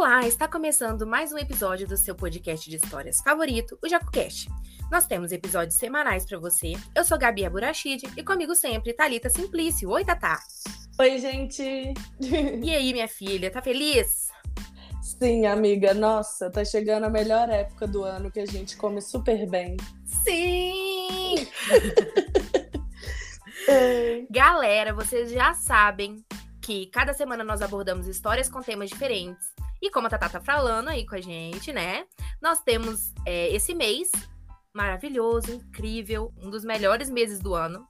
Olá, está começando mais um episódio do seu podcast de histórias favorito, o JacoCast. Nós temos episódios semanais para você. Eu sou Gabi Aburachid e comigo sempre Talita Simplício. Oi, Tatá. Oi, gente. E aí, minha filha, tá feliz? Sim, amiga. Nossa, tá chegando a melhor época do ano que a gente come super bem. Sim! Galera, vocês já sabem que cada semana nós abordamos histórias com temas diferentes. E como a Tatá tá falando aí com a gente, né? Nós temos é, esse mês maravilhoso, incrível, um dos melhores meses do ano,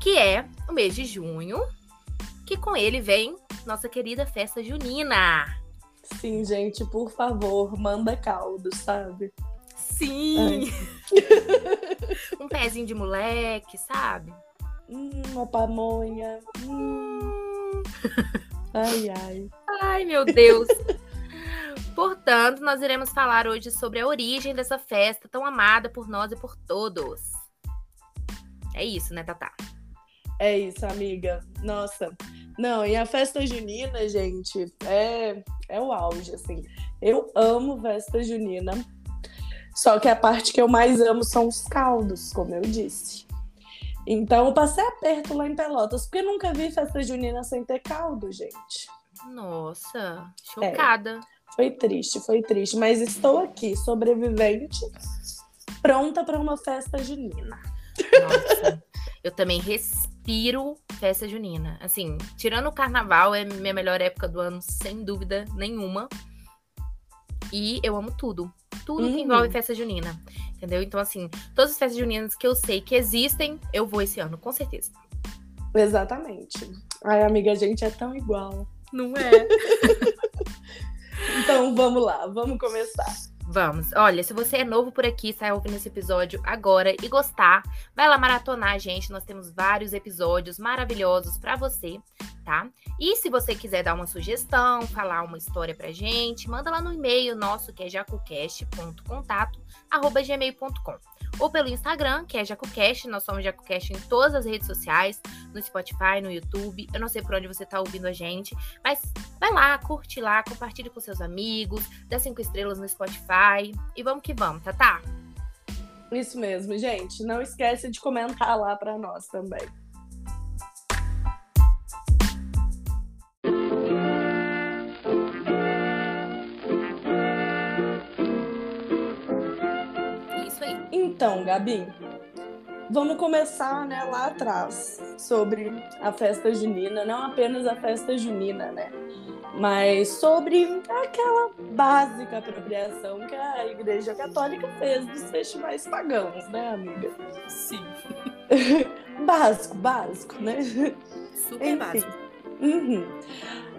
que é o mês de junho, que com ele vem nossa querida festa junina. Sim, gente, por favor, manda caldo, sabe? Sim! um pezinho de moleque, sabe? Hum, uma pamonha. Hum. Ai, ai. Ai, meu Deus. Portanto, nós iremos falar hoje sobre a origem dessa festa tão amada por nós e por todos. É isso, né, Tatá? É isso, amiga. Nossa. Não, e a festa junina, gente, é, é o auge, assim. Eu amo festa junina. Só que a parte que eu mais amo são os caldos, como eu disse. Então, eu passei aperto lá em Pelotas, porque nunca vi festa junina sem ter caldo, gente. Nossa, chocada. É. Foi triste, foi triste, mas estou aqui, sobrevivente, pronta para uma festa junina. Nossa, eu também respiro festa junina. Assim, tirando o carnaval, é minha melhor época do ano, sem dúvida nenhuma. E eu amo tudo. Tudo que envolve uhum. festa junina. Entendeu? Então, assim, todas as festas juninas que eu sei que existem, eu vou esse ano, com certeza. Exatamente. Ai, amiga, a gente é tão igual. Não é? Então vamos lá, vamos começar. Vamos. Olha, se você é novo por aqui, sai ouvindo esse episódio agora e gostar, vai lá maratonar, gente. Nós temos vários episódios maravilhosos para você, tá? E se você quiser dar uma sugestão, falar uma história pra gente, manda lá no e-mail nosso que é jacocast.contato@gmail.com ou pelo Instagram, que é JacoCast. Nós somos JacoCast em todas as redes sociais, no Spotify, no YouTube. Eu não sei por onde você tá ouvindo a gente, mas vai lá, curte lá, compartilhe com seus amigos, dá cinco estrelas no Spotify e vamos que vamos, tá? Tá? Isso mesmo, gente. Não esquece de comentar lá para nós também. Então, Gabi, vamos começar né, lá atrás sobre a festa junina, não apenas a festa junina, né? Mas sobre aquela básica apropriação que a Igreja Católica fez dos festivais pagãos, né, amiga? Sim. básico, básico, né? Super Enfim. básico. Uhum.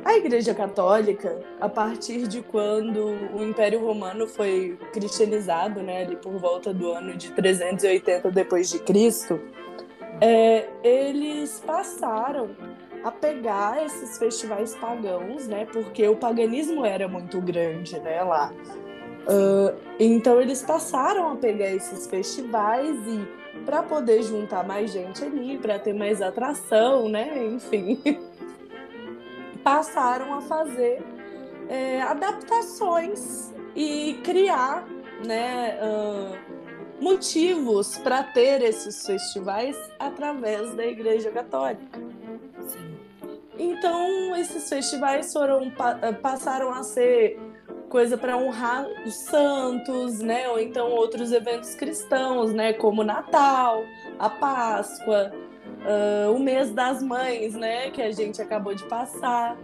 A Igreja Católica, a partir de quando o Império Romano foi cristianizado, né, ali por volta do ano de 380 depois de Cristo, é, eles passaram a pegar esses festivais pagãos, né, porque o paganismo era muito grande, né, lá. Uh, então eles passaram a pegar esses festivais e para poder juntar mais gente ali, para ter mais atração, né, enfim. passaram a fazer é, adaptações e criar né, uh, motivos para ter esses festivais através da Igreja Católica. Então, esses festivais foram passaram a ser coisa para honrar os santos, né? Ou então outros eventos cristãos, né? Como Natal, a Páscoa, uh, o mês das mães, né, que a gente acabou de passar,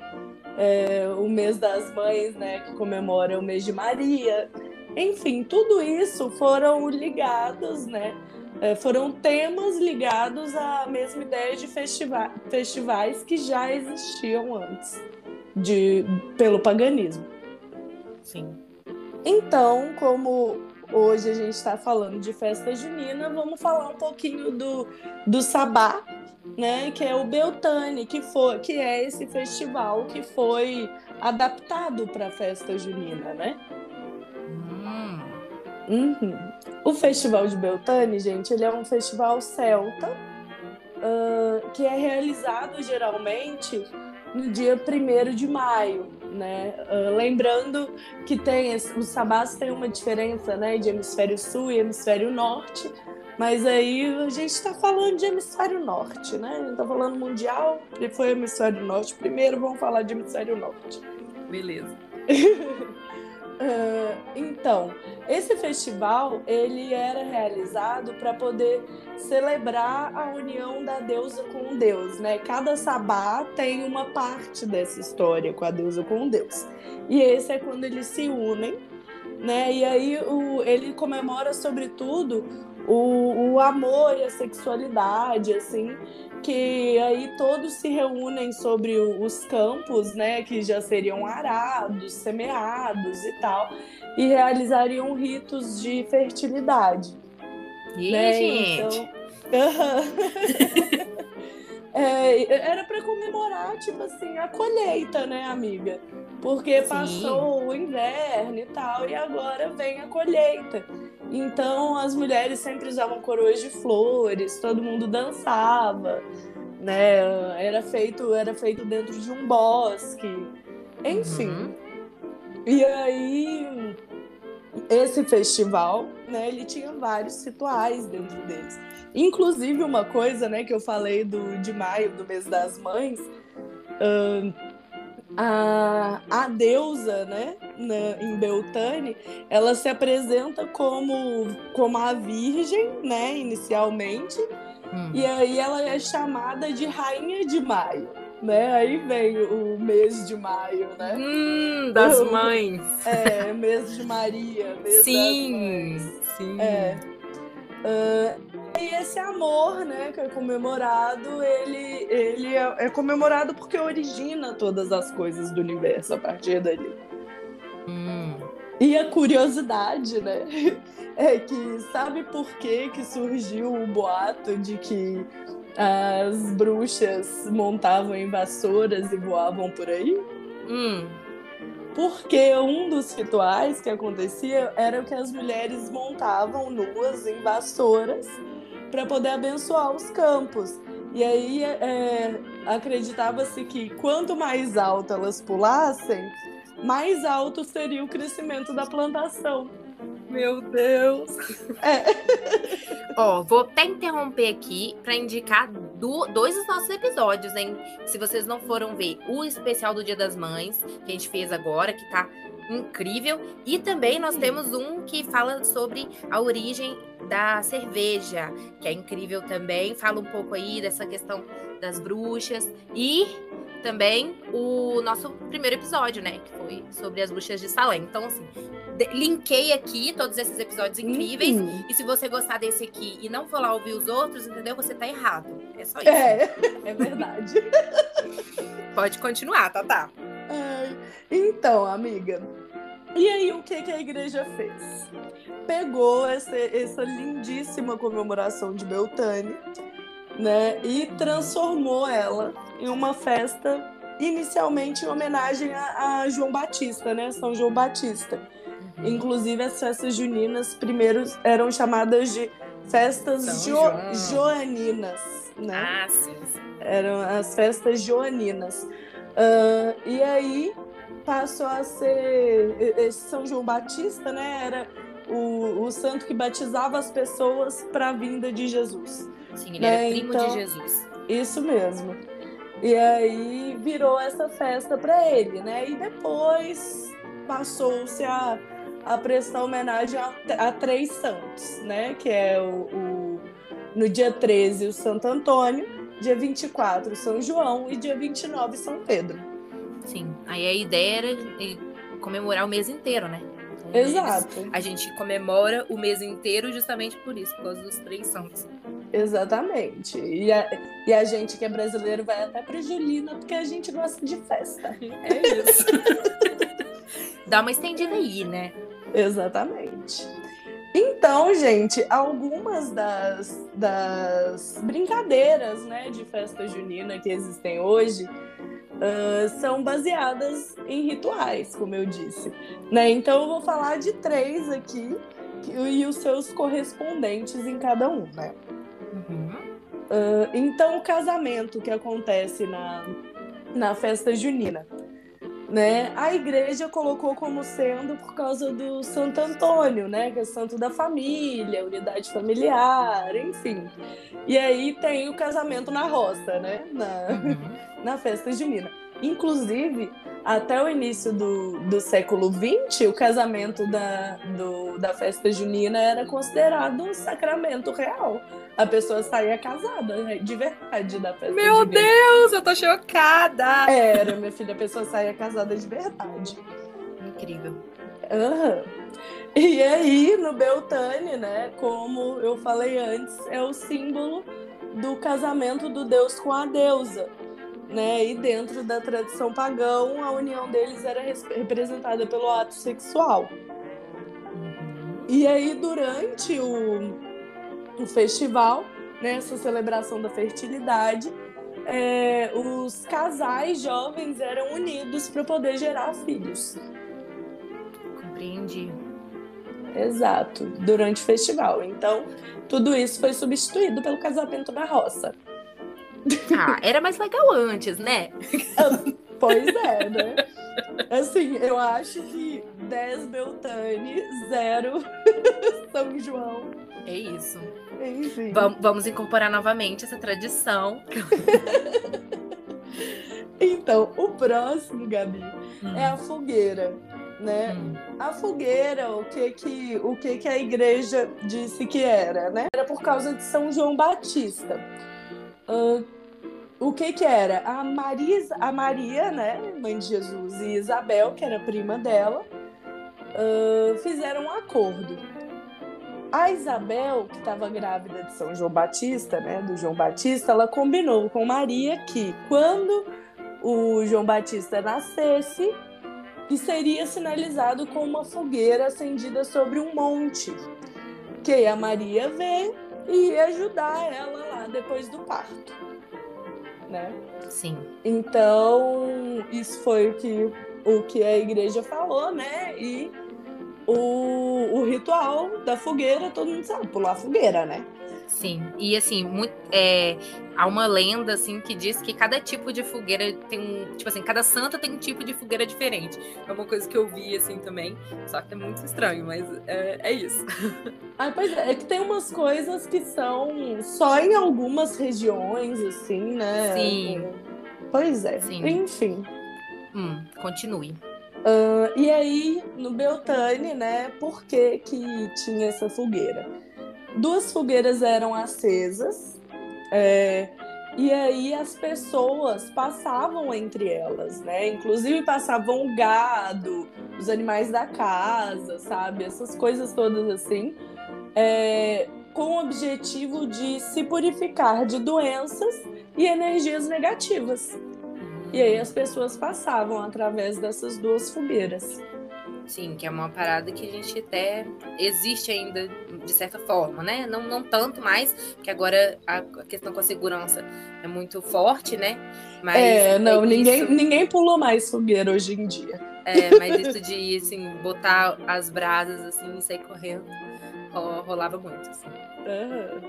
é, o mês das mães, né, que comemora o mês de Maria. Enfim, tudo isso foram ligados, né, é, foram temas ligados à mesma ideia de festiva festivais que já existiam antes de, pelo paganismo. Sim. Então, como hoje a gente está falando de festa junina, vamos falar um pouquinho do, do Sabá, né? Que é o Beltane, que, foi, que é esse festival que foi adaptado para a festa junina, né? Hum. Uhum. O Festival de Beltane, gente, ele é um festival celta uh, que é realizado geralmente no dia 1 de maio, né? Uh, lembrando que tem os sabás têm uma diferença, né, de hemisfério sul e hemisfério norte, mas aí a gente está falando de hemisfério norte, né? A gente está falando mundial, foi hemisfério norte primeiro, vamos falar de hemisfério norte. Beleza. Uh, então, esse festival ele era realizado para poder celebrar a união da deusa com deus, né? Cada sabá tem uma parte dessa história com a deusa com deus. E esse é quando eles se unem, né? E aí o, ele comemora sobretudo o, o amor e a sexualidade, assim, que aí todos se reúnem sobre os campos, né, que já seriam arados, semeados e tal, e realizariam ritos de fertilidade. E né? gente? Então... é, era para comemorar, tipo assim, a colheita, né, amiga? Porque Sim. passou o inverno e tal, e agora vem a colheita. Então as mulheres sempre usavam coroas de flores, todo mundo dançava, né? Era feito, era feito dentro de um bosque. Enfim. Uhum. E aí esse festival, né, ele tinha vários rituais dentro deles. Inclusive uma coisa, né, que eu falei do de maio, do mês das mães, uh, a, a deusa, né, na, em Beltane, ela se apresenta como, como a virgem, né, inicialmente, hum. e aí ela é chamada de rainha de maio. Né? Aí vem o mês de maio, né? Hum, das mães. É, mês de Maria, mês sim, Sim, é. Uh, e esse amor, né, que é comemorado, ele, ele é, é, comemorado porque origina todas as coisas do universo a partir dali. Hum. E a curiosidade, né, é que sabe por que, que surgiu o boato de que as bruxas montavam em vassouras e voavam por aí? Hum. Porque um dos rituais que acontecia era que as mulheres montavam nuas em vassouras para poder abençoar os campos. E aí é, acreditava-se que quanto mais alto elas pulassem, mais alto seria o crescimento da plantação. Meu Deus! É. Ó, vou até interromper aqui para indicar do, dois dos nossos episódios, hein? Se vocês não foram ver o especial do Dia das Mães, que a gente fez agora, que tá incrível. E também nós temos um que fala sobre a origem da cerveja, que é incrível também. Fala um pouco aí dessa questão das bruxas. E também o nosso primeiro episódio, né? Que foi sobre as bruxas de Salem. Então, assim, linkei aqui todos esses episódios incríveis. Uhum. E se você gostar desse aqui e não for lá ouvir os outros, entendeu? Você tá errado. É só isso. É, é verdade. Pode continuar, tá, tá. Então, amiga, e aí o que, que a igreja fez? Pegou essa, essa lindíssima comemoração de Beltane, né, e transformou ela em uma festa inicialmente em homenagem a, a João Batista, né, São João Batista. Uhum. Inclusive as festas juninas primeiro eram chamadas de festas jo joaninas, né? Ah, sim, sim. Eram as festas joaninas. Uh, e aí passou a ser esse São João Batista, né? Era o, o santo que batizava as pessoas para a vinda de Jesus. Sim, ele né? era primo então, de Jesus. Isso mesmo. E aí virou essa festa para ele, né? E depois passou-se a, a prestar homenagem a, a, três santos, né? Que é o, o, no dia 13 o Santo Antônio, dia 24 São João e dia 29 São Pedro. Sim. Aí a ideia era comemorar o mês inteiro, né? Então, Exato. A gente comemora o mês inteiro justamente por isso, por causa dos três santos. Exatamente. E a, e a gente que é brasileiro vai até pra Julina, porque a gente gosta de festa. É isso. Dá uma estendida aí, né? Exatamente. Então, gente, algumas das, das brincadeiras né, de festa junina que existem hoje uh, são baseadas em rituais, como eu disse. Né? Então eu vou falar de três aqui e os seus correspondentes em cada um, né? Uhum. Uh, então o casamento que acontece na, na festa junina. Né? A igreja colocou como sendo por causa do Santo Antônio, né? Que é santo da família, unidade familiar, enfim. E aí tem o casamento na roça, né? Na, uhum. na festa junina. Inclusive, até o início do, do século XX, o casamento da, do, da festa junina era considerado um sacramento real. A pessoa saía casada, né, de verdade, da festa Meu junina. Deus, eu tô chocada! Era, minha filha, a pessoa saía casada de verdade. Incrível. Uhum. E aí, no Beltane, né, como eu falei antes, é o símbolo do casamento do deus com a deusa né? E dentro da tradição pagã, a união deles era representada pelo ato sexual. E aí, durante o, o festival, nessa né, celebração da fertilidade, é, os casais jovens eram unidos para poder gerar filhos. Compreendi. Exato, durante o festival. Então, tudo isso foi substituído pelo casamento na roça. Ah, era mais legal antes, né? pois é, né? Assim, eu acho que 10 Beltane, 0 São João. É isso. Enfim. Vam vamos incorporar novamente essa tradição. então, o próximo, Gabi, hum. é a fogueira. Né? Hum. A fogueira, o que que, o que que a igreja disse que era, né? Era por causa de São João Batista. Uh, o que que era? A, Marisa, a Maria, né, mãe de Jesus, e Isabel, que era prima dela, uh, fizeram um acordo. A Isabel, que estava grávida de São João Batista, né, do João Batista, ela combinou com Maria que quando o João Batista nascesse, que seria sinalizado com uma fogueira acendida sobre um monte, que a Maria ver e ia ajudar ela depois do parto, né? Sim. Então, isso foi o que, o que a igreja falou, né? E o, o ritual da fogueira, todo mundo sabe, pular a fogueira, né? Sim, e assim, muito, é, há uma lenda assim que diz que cada tipo de fogueira tem um. Tipo assim, cada santa tem um tipo de fogueira diferente. É uma coisa que eu vi assim também. Só que é muito estranho, mas é, é isso. Ah, pois é, é que tem umas coisas que são só em algumas regiões, assim, né? Sim. Pois é. Sim. Enfim. Hum, continue. Uh, e aí, no Beltane, né, por que, que tinha essa fogueira? Duas fogueiras eram acesas, é, e aí as pessoas passavam entre elas, né? Inclusive passavam o gado, os animais da casa, sabe? Essas coisas todas assim, é, com o objetivo de se purificar de doenças e energias negativas. E aí as pessoas passavam através dessas duas fogueiras. Sim, que é uma parada que a gente até existe ainda de certa forma, né? Não, não tanto mais, que agora a questão com a segurança é muito forte, né? Mas é, não, é ninguém, ninguém pulou mais fogueira hoje em dia. É, mas isso de assim, botar as brasas assim e sair correndo rolava muito, assim. Uhum.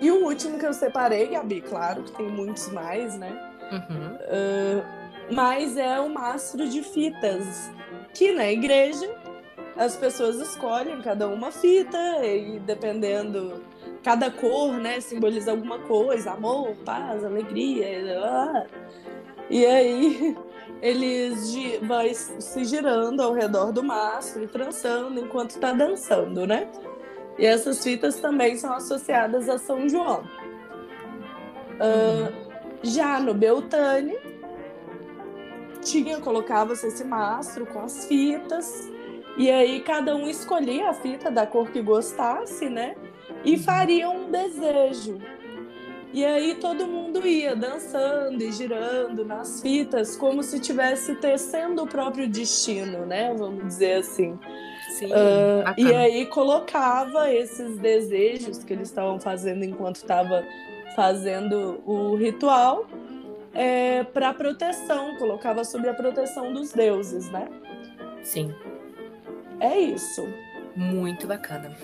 E o último que eu separei, Gabi, claro que tem muitos mais, né? Uhum. Uh, mas é o mastro de fitas que na igreja as pessoas escolhem cada uma fita e dependendo cada cor, né, simboliza alguma coisa, amor, paz, alegria, e aí eles vão se girando ao redor do mastro e trançando enquanto está dançando, né? E essas fitas também são associadas a São João. Uh, já no Beltane, tinha, colocava-se esse mastro com as fitas, e aí cada um escolhia a fita da cor que gostasse, né? E uhum. faria um desejo. E aí todo mundo ia dançando e girando nas fitas, como se estivesse tecendo o próprio destino, né? Vamos dizer assim. Sim, uh, e aí colocava esses desejos que eles estavam fazendo enquanto estava fazendo o ritual é, para proteção, colocava sobre a proteção dos deuses, né? Sim. É isso. Muito bacana.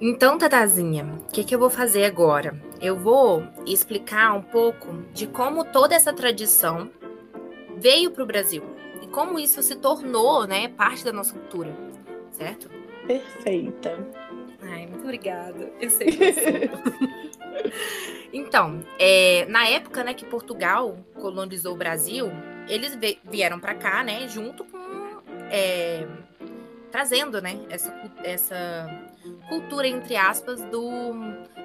Então, Tatazinha, o que, que eu vou fazer agora? Eu vou explicar um pouco de como toda essa tradição veio para o Brasil e como isso se tornou, né, parte da nossa cultura, certo? Perfeita. Ai, muito obrigada. Eu sei que Então, é, na época, né, que Portugal colonizou o Brasil, eles vieram para cá, né, junto com é, trazendo, né, essa, essa cultura, entre aspas, do,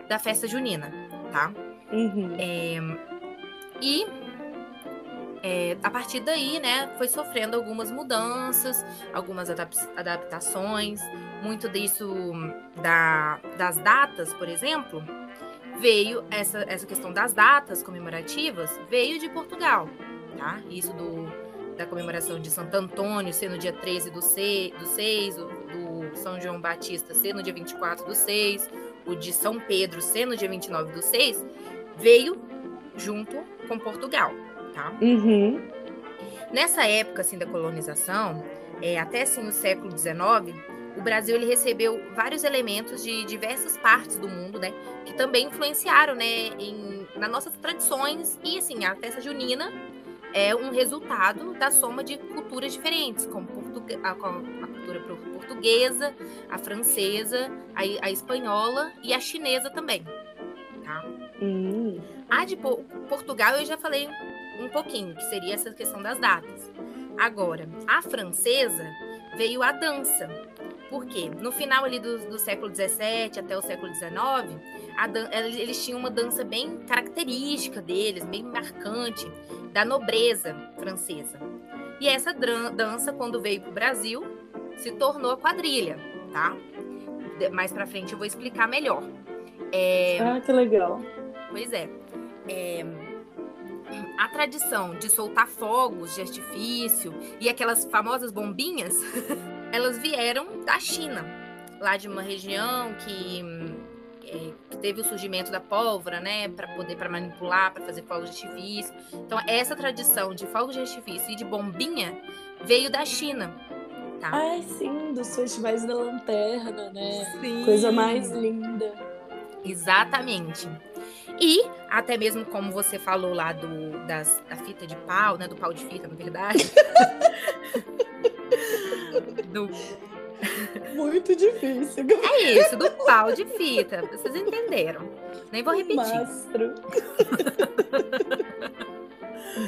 da festa junina, tá? Uhum. É, e é, a partir daí, né, foi sofrendo algumas mudanças, algumas adap adaptações, muito disso da, das datas, por exemplo, veio essa, essa questão das datas comemorativas veio de Portugal, tá? Isso do da comemoração de Santo Antônio ser no dia 13 do 6, do, 6 do, do São João Batista ser no dia 24 do 6, o de São Pedro ser no dia 29 do 6, veio junto com Portugal, tá? Uhum. Nessa época, assim, da colonização, é, até, assim, o século XIX, o Brasil, ele recebeu vários elementos de diversas partes do mundo, né? Que também influenciaram, né, em, nas nossas tradições e, assim, a festa junina é um resultado da soma de culturas diferentes, como a, a cultura portuguesa, a francesa, a, a, espanhola e a chinesa também. Tá? Hum. A de Portugal eu já falei um pouquinho, que seria essa questão das datas. Agora, a francesa veio a dança. Por quê? No final ali do, do século XVII até o século XIX, eles tinham uma dança bem característica deles, bem marcante, da nobreza francesa. E essa dança, quando veio para o Brasil, se tornou a quadrilha, tá? Mais para frente eu vou explicar melhor. É... Ah, que legal. Pois é. é. A tradição de soltar fogos de artifício e aquelas famosas bombinhas, elas vieram da China, lá de uma região que é, que teve o surgimento da pólvora, né, para poder para manipular, para fazer fogos de artifício. Então essa tradição de fogos de artifício e de bombinha veio da China. Tá? Ai, sim, dos festivais da lanterna, né? Sim. Coisa mais linda. Exatamente. E até mesmo como você falou lá do, das, da fita de pau, né? Do pau de fita, na verdade. do muito difícil. É isso, do pau de fita. Vocês entenderam. Nem vou repetir. Mastro.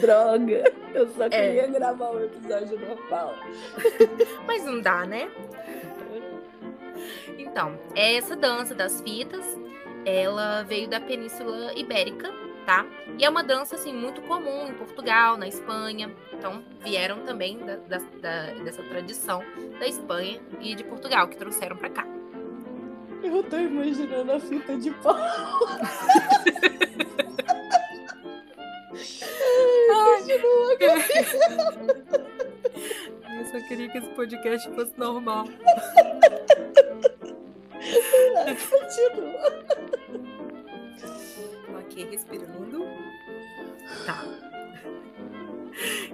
Droga, eu só é. queria gravar um episódio normal. Mas não dá, né? Então, essa dança das fitas, ela veio da Península Ibérica, tá? E é uma dança, assim, muito comum em Portugal, na Espanha. Então, vieram também da, da, da, dessa tradição da Espanha e de Portugal, que trouxeram para cá. Eu tô imaginando a fita de pau. Eu só queria que esse podcast fosse normal. Continua. Respirando. Tá.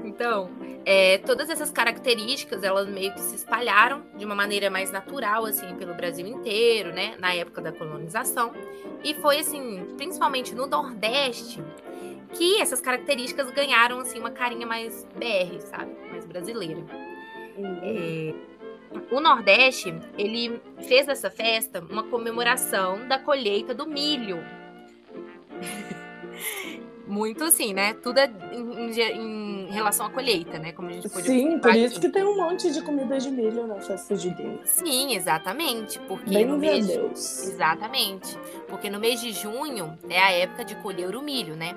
Então, é, todas essas características, elas meio que se espalharam de uma maneira mais natural, assim, pelo Brasil inteiro, né? Na época da colonização. E foi, assim, principalmente no Nordeste, que essas características ganharam, assim, uma carinha mais BR, sabe? Mais brasileira. É, o Nordeste, ele fez dessa festa uma comemoração da colheita do milho. Muito assim, né? Tudo é em, em, relação à colheita, né? Como a gente pode Sim, por isso que tem um monte de comida de milho na festa de Deus. Sim, exatamente. Porque Bem no mês a Deus. Exatamente. Porque no mês de junho é a época de colher o milho, né?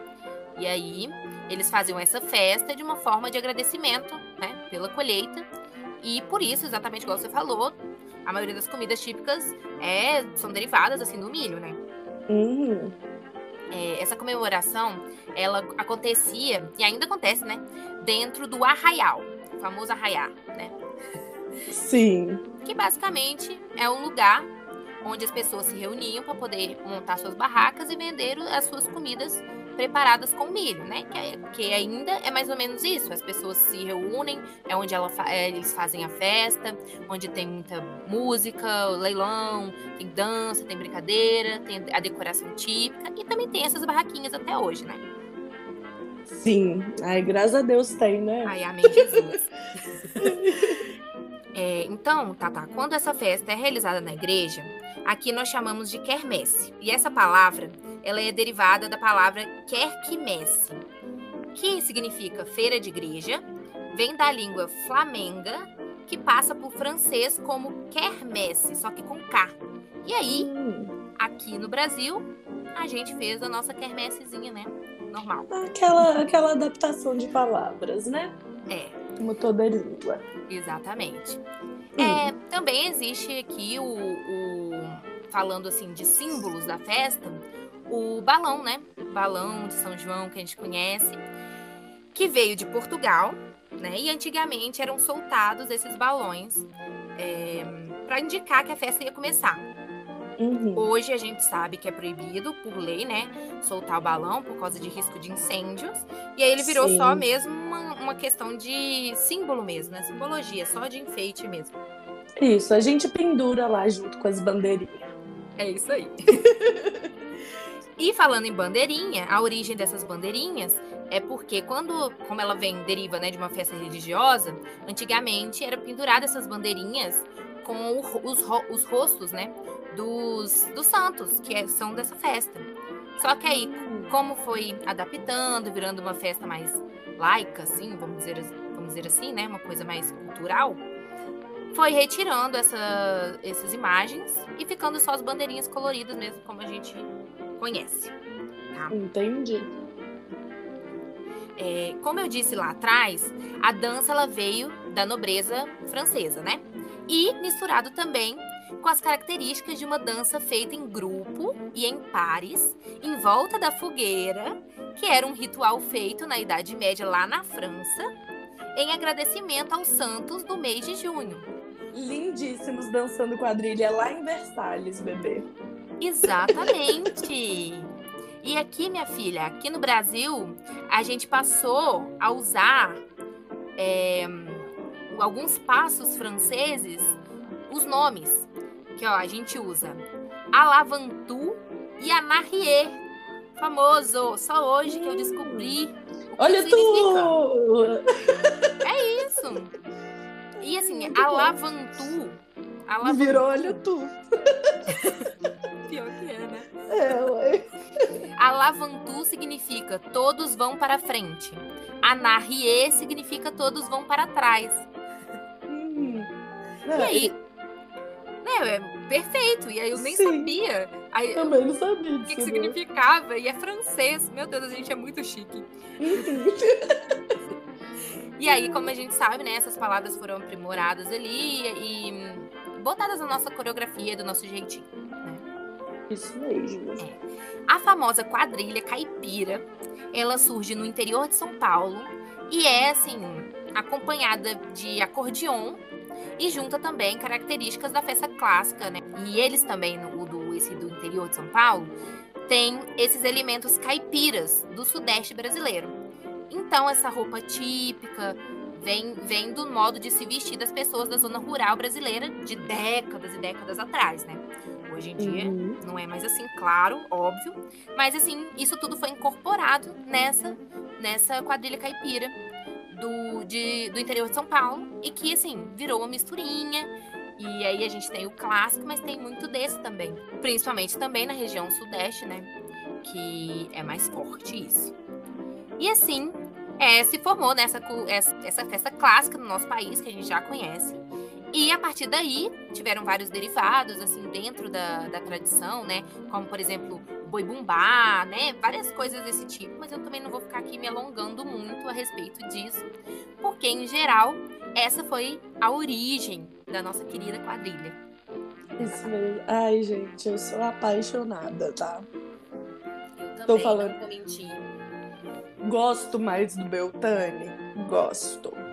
E aí eles faziam essa festa de uma forma de agradecimento, né? Pela colheita. E por isso, exatamente igual você falou, a maioria das comidas típicas é, são derivadas assim do milho, né? Uhum é, essa comemoração, ela acontecia, e ainda acontece, né? Dentro do arraial, o famoso arraiar, né? Sim. Que basicamente é um lugar onde as pessoas se reuniam para poder montar suas barracas e vender as suas comidas preparadas com milho, né? Que, é, que ainda é mais ou menos isso. As pessoas se reúnem, é onde ela, é, eles fazem a festa, onde tem muita música, leilão, tem dança, tem brincadeira, tem a decoração típica e também tem essas barraquinhas até hoje, né? Sim, ai, graças a Deus tem, né? Ai, amém, Jesus. é, então, Tata, quando essa festa é realizada na igreja, aqui nós chamamos de quermesse. E essa palavra, ela é derivada da palavra querquimesse, que significa feira de igreja, vem da língua flamenga, que passa por francês como quermesse, só que com K. E aí, hum. aqui no Brasil, a gente fez a nossa quermessezinha, né? normal. Aquela, aquela adaptação de palavras, né? É. Como toda língua. Exatamente. Hum. É, também existe aqui o, o, falando assim de símbolos da festa, o balão, né? balão de São João que a gente conhece, que veio de Portugal, né? E antigamente eram soltados esses balões é, para indicar que a festa ia começar. Uhum. Hoje a gente sabe que é proibido, por lei, né? Soltar o balão por causa de risco de incêndios. E aí ele virou Sim. só mesmo uma, uma questão de símbolo mesmo, né? Simbologia, só de enfeite mesmo. Isso, a gente pendura lá junto com as bandeirinhas. É isso aí. e falando em bandeirinha, a origem dessas bandeirinhas é porque quando, como ela vem, deriva né, de uma festa religiosa, antigamente era pendurada essas bandeirinhas com os, os rostos, né? dos, dos santos, que é, são dessa festa. Só que aí, como foi adaptando, virando uma festa mais laica, assim, vamos dizer, vamos dizer assim, né? Uma coisa mais cultural, foi retirando essa, essas imagens e ficando só as bandeirinhas coloridas mesmo, como a gente conhece. Tá? Entendi. É, como eu disse lá atrás, a dança ela veio da nobreza francesa, né? E misturado também com as características de uma dança feita em grupo e em pares, em volta da fogueira, que era um ritual feito na Idade Média lá na França, em agradecimento aos santos do mês de junho. Lindíssimos dançando quadrilha lá em Versalhes, bebê. Exatamente. E aqui, minha filha, aqui no Brasil, a gente passou a usar é, alguns passos franceses, os nomes que ó, a gente usa Alavantu e Anarrier. Famoso. Só hoje que eu descobri. Olha tu! É isso. E assim, Alavantu. Alavantu. Virou olha tu. Pior que é, né? É, ué. Alavantu significa todos vão para frente. Anarrier significa todos vão para trás. Hum. E aí, né, é perfeito. E aí eu nem Sim. sabia. Aí, Também não sabia. O que, que significava. E é francês. Meu Deus, a gente é muito chique. e aí, como a gente sabe, né, essas palavras foram aprimoradas ali e botadas na nossa coreografia, do nosso jeitinho. Isso mesmo. É. A famosa quadrilha caipira, ela surge no interior de São Paulo e é, assim, acompanhada de acordeon e junta também características da festa clássica, né? E eles também, o do, esse do interior de São Paulo, tem esses elementos caipiras do sudeste brasileiro. Então, essa roupa típica vem, vem do modo de se vestir das pessoas da zona rural brasileira de décadas e décadas atrás, né? Hoje em dia uhum. não é mais assim, claro, óbvio, mas assim, isso tudo foi incorporado nessa nessa quadrilha caipira do, de, do interior de São Paulo e que, assim, virou uma misturinha. E aí a gente tem o clássico, mas tem muito desse também. Principalmente também na região sudeste, né? Que é mais forte isso. E assim, é, se formou nessa essa festa clássica no nosso país, que a gente já conhece. E a partir daí, tiveram vários derivados, assim, dentro da, da tradição, né? Como, por exemplo, boi bumbá, né? Várias coisas desse tipo, mas eu também não vou ficar aqui me alongando muito a respeito disso, porque em geral essa foi a origem da nossa querida quadrilha. Isso mesmo. Ai, gente, eu sou apaixonada, tá? Eu também, Tô falando. não vou mentir. Gosto mais do Beltane? Gosto.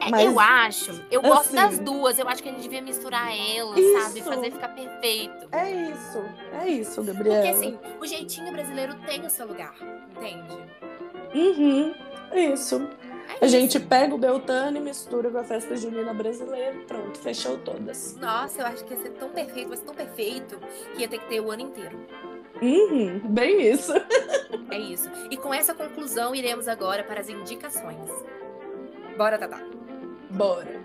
É, Mas, eu acho, eu gosto assim- das duas. Eu acho que a gente devia misturar elas, sabe? Isso. Fazer ficar perfeito. É isso, é isso, Porque Gabriela. assim, o jeitinho brasileiro tem o seu lugar, entende? Uhum, isso. É A isso. gente pega o Beltane, mistura com a festa junina brasileira pronto, fechou todas. Nossa, eu acho que ia ser tão perfeito, vai ser tão perfeito que ia ter que ter o ano inteiro. Uhum, bem isso. É isso. E com essa conclusão, iremos agora para as indicações. Bora, Tatá. Bora.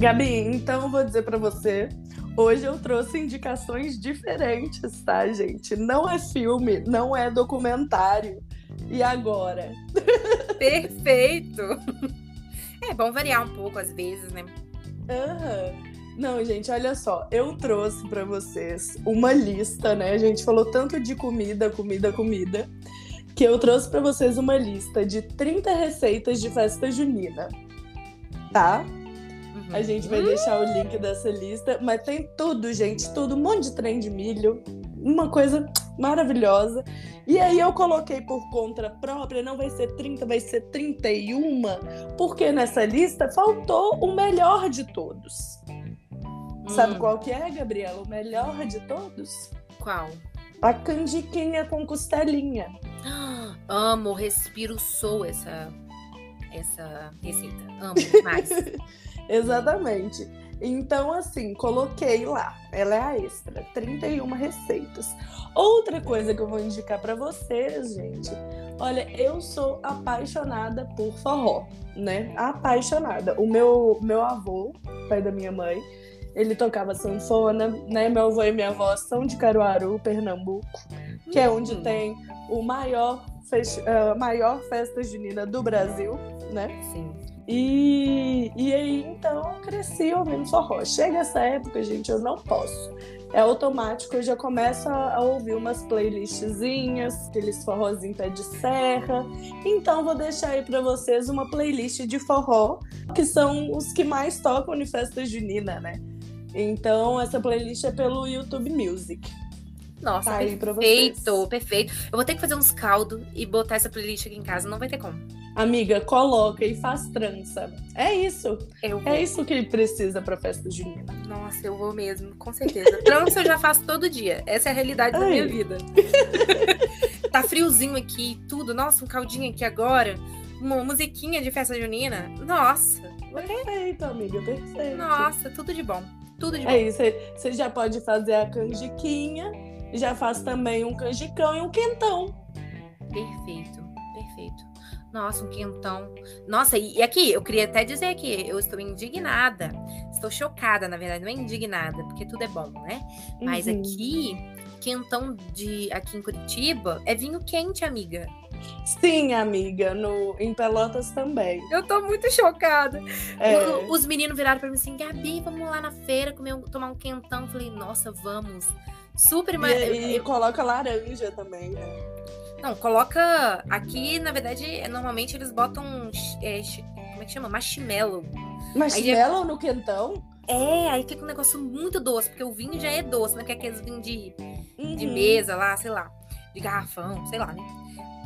Gabi, então eu vou dizer pra você, hoje eu trouxe indicações diferentes, tá, gente? Não é filme, não é documentário. E agora? Perfeito! É bom variar um pouco às vezes, né? Aham. Não, gente, olha só, eu trouxe pra vocês uma lista, né? A gente falou tanto de comida, comida, comida, que eu trouxe pra vocês uma lista de 30 receitas de festa junina. Tá? Uhum. A gente vai deixar o link dessa lista, mas tem tudo, gente, tudo, um monte de trem de milho, uma coisa maravilhosa. E aí eu coloquei por conta própria, não vai ser 30, vai ser 31, porque nessa lista faltou o melhor de todos. Sabe Hum, qual que é, Gabriela? O melhor de todos? Qual? A canjiquinha com costelinha. Amo, respiro, sou essa, essa receita. Amo demais. Exatamente. Então, assim, coloquei lá. Ela é a extra, 31 receitas. Outra coisa que eu vou indicar pra vocês, gente. Olha, eu sou apaixonada por forró, né? Apaixonada. O meu, meu avô, pai da minha mãe, ele tocava sanfona, né? Meu avô e minha avó são de Caruaru, Pernambuco, que é onde Hum. tem o maior, festi- a maior festa junina do Brasil, né? Sim. E, e aí, então, eu cresci ouvindo forró. Chega essa época, gente, eu não posso. É automático, eu já começo a, a ouvir umas playlistzinhas, aqueles forrozinhos pé de serra. Então, vou deixar aí pra vocês uma playlist de forró, que são os que mais tocam em festa junina, né? Então, essa playlist é pelo YouTube Music. Nossa, Tá perfeito, perfeito. Eu vou ter que fazer uns caldos e botar essa playlist aqui em casa, não vai ter como. Amiga, coloca e faz trança. É isso. Eu vou. É isso que precisa pra festa junina. Nossa, eu vou mesmo, com certeza. Trança eu já faço todo dia. Essa é a realidade da Ai. minha vida. tá friozinho aqui tudo. Nossa, um caldinho aqui agora. Uma musiquinha de festa junina. Nossa, Perfeito, amiga, perfeito. nossa, tudo de bom. Tudo de bom. É isso, você já pode fazer a canjiquinha, já faz também um canjicão e um quentão. Perfeito, perfeito. Nossa, um quentão. Nossa, e e aqui, eu queria até dizer que eu estou indignada. Estou chocada, na verdade, não é indignada, porque tudo é bom, né? Mas Uhum. aqui, quentão de aqui em Curitiba é vinho quente, amiga. Sim, amiga, no, em Pelotas também. Eu tô muito chocada. É, O- Os meninos viraram pra mim assim, Gabi, vamos lá na feira comer um- tomar um quentão. Eu falei, nossa, vamos. Super, e, e coloca laranja também, né? Não, coloca. Aqui, na verdade, normalmente eles botam. é, como é que chama? Marshmallow. Marshmallow no quentão? É, aí fica um negócio muito doce, porque o vinho já é doce, né? Que é aqueles vinhos de, de Uhum. mesa lá, sei lá, de garrafão, sei lá, né?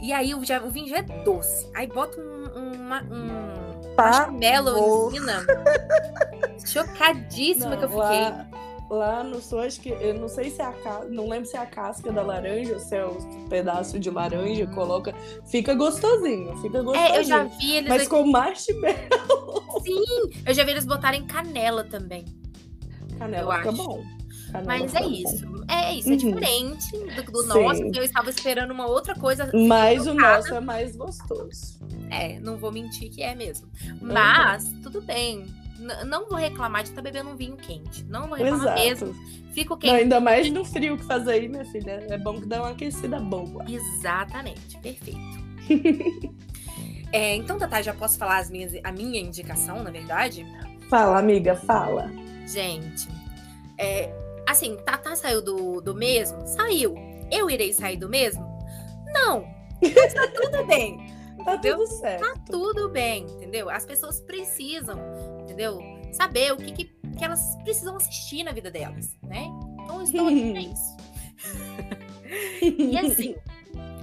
E aí o, já, o vinho já é doce. Aí bota um, um, ma- um marshmallow em cima. Chocadíssima que eu Não, fiquei. Lá, lá no sul, acho que. Eu não sei se é a ca- Não lembro se é a casca da laranja ou se é o pedaço de laranja, coloca. Fica gostosinho, fica gostosinho. É, eu já vi eles. Mas aqui- com marshmallow. Sim, eu já vi eles botarem canela também. Canela fica acho. bom. Canela Mas fica é bom. isso. É isso, é Uhum. diferente do, do nosso. Eu estava esperando uma outra coisa. Mas o nosso é mais gostoso. É, não vou mentir que é mesmo. Uhum. Mas, tudo bem. N- não vou reclamar de estar bebendo um vinho quente. Não vou reclamar Exato. mesmo. Fico Não, quente. ainda mais no frio que faz aí, minha filha. É bom que dá uma aquecida boa. Exatamente, perfeito. É, então, Tatá, já posso falar as minhas, a minha indicação, na verdade? Fala, amiga, fala. Gente, é, assim, Tatá saiu do, do mesmo? Saiu. Eu irei sair do mesmo? Não. Mas tá tudo bem. Tá Entendeu? tudo certo. Tá tudo bem, entendeu? As pessoas precisam, entendeu? Saber o que, que, que elas precisam assistir na vida delas, né? Então, eu estou aqui pra isso. E assim,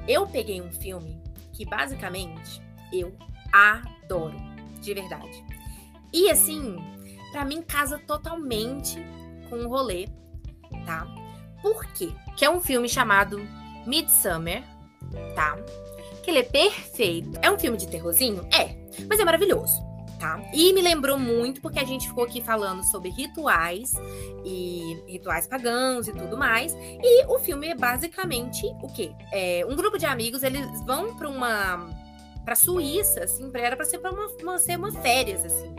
eu peguei um filme que basicamente eu adoro, de verdade. E assim, para mim casa totalmente com o rolê, tá? Por quê? Que é um filme chamado Midsummer, tá? Que ele é perfeito. É um filme de terrorzinho? É, mas é maravilhoso. Tá? E me lembrou muito porque a gente ficou aqui falando sobre rituais e rituais pagãos e tudo mais. E o filme é basicamente o quê? É, um grupo de amigos, eles vão para uma para Suíça, assim, pra, era para ser para uma, uma, ser uma férias assim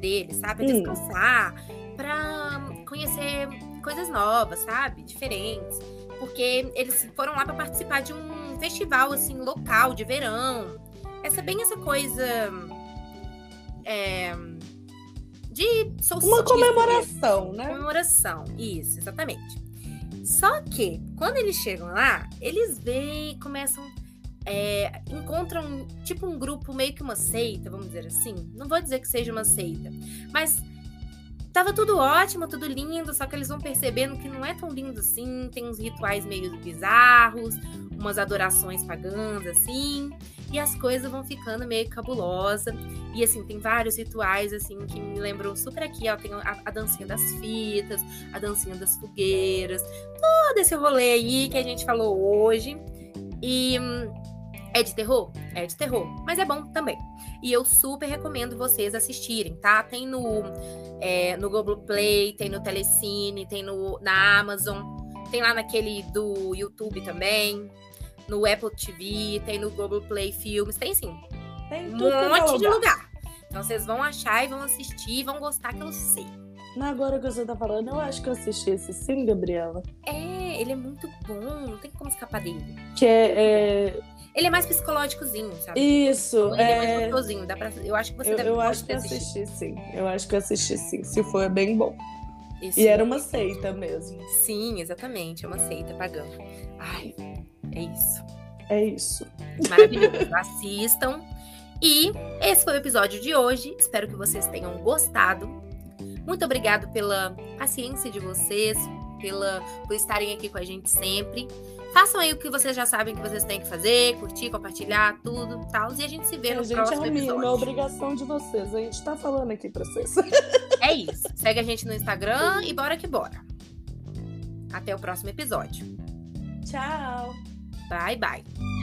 deles, sabe? Pra descansar, para conhecer coisas novas, sabe? Diferentes. Porque eles foram lá para participar de um festival, assim, local, de verão. Essa bem essa coisa. É, de solstício. Uma comemoração, né? Comemoração, isso, exatamente. Só que, quando eles chegam lá, eles veem, começam. É, encontram tipo um grupo, meio que uma seita, vamos dizer assim. Não vou dizer que seja uma seita, mas Tava tudo ótimo, tudo lindo, só que eles vão percebendo que não é tão lindo assim. Tem uns rituais meio bizarros, umas adorações pagãs, assim. E as coisas vão ficando meio cabulosa. E assim, tem vários rituais, assim, que me lembram super aqui, ó. Tem a, a dancinha das fitas, a dancinha das fogueiras, todo esse rolê aí que a gente falou hoje. E hum, é de terror? É de terror, mas é bom também. E eu super recomendo vocês assistirem, tá? Tem no, é, no Globoplay, tem no Telecine, tem no, na Amazon, tem lá naquele do YouTube também, no Apple TV, tem no Globoplay Filmes, tem sim. Tem um é monte de lugar. Então vocês vão achar e vão assistir e vão gostar que eu sei. Agora que você tá falando, eu acho que eu assisti esse sim, Gabriela. É, ele é muito bom, não tem como escapar dele. Que é, é ele é mais psicológicozinho, sabe? Isso. Ele é, é mais gostosinho. Dá pra... Eu acho que você eu, deve Eu acho que assisti, sim. Eu acho que assisti, sim. Se for, é bem bom. Isso. E era uma seita mesmo. Sim, exatamente. É uma seita pagã. Ai, é isso. É isso. Maravilhoso. Assistam. E esse foi o episódio de hoje. Espero que vocês tenham gostado. Muito obrigado pela paciência de vocês, pela, por estarem aqui com a gente sempre. Façam aí o que vocês já sabem que vocês têm que fazer, curtir, compartilhar, tudo tal. E a gente se vê no a próximo gente é episódio. É obrigação de vocês. A gente tá falando aqui pra vocês. É isso. Segue a gente no Instagram e bora que bora. Até o próximo episódio. Tchau. Bye, bye.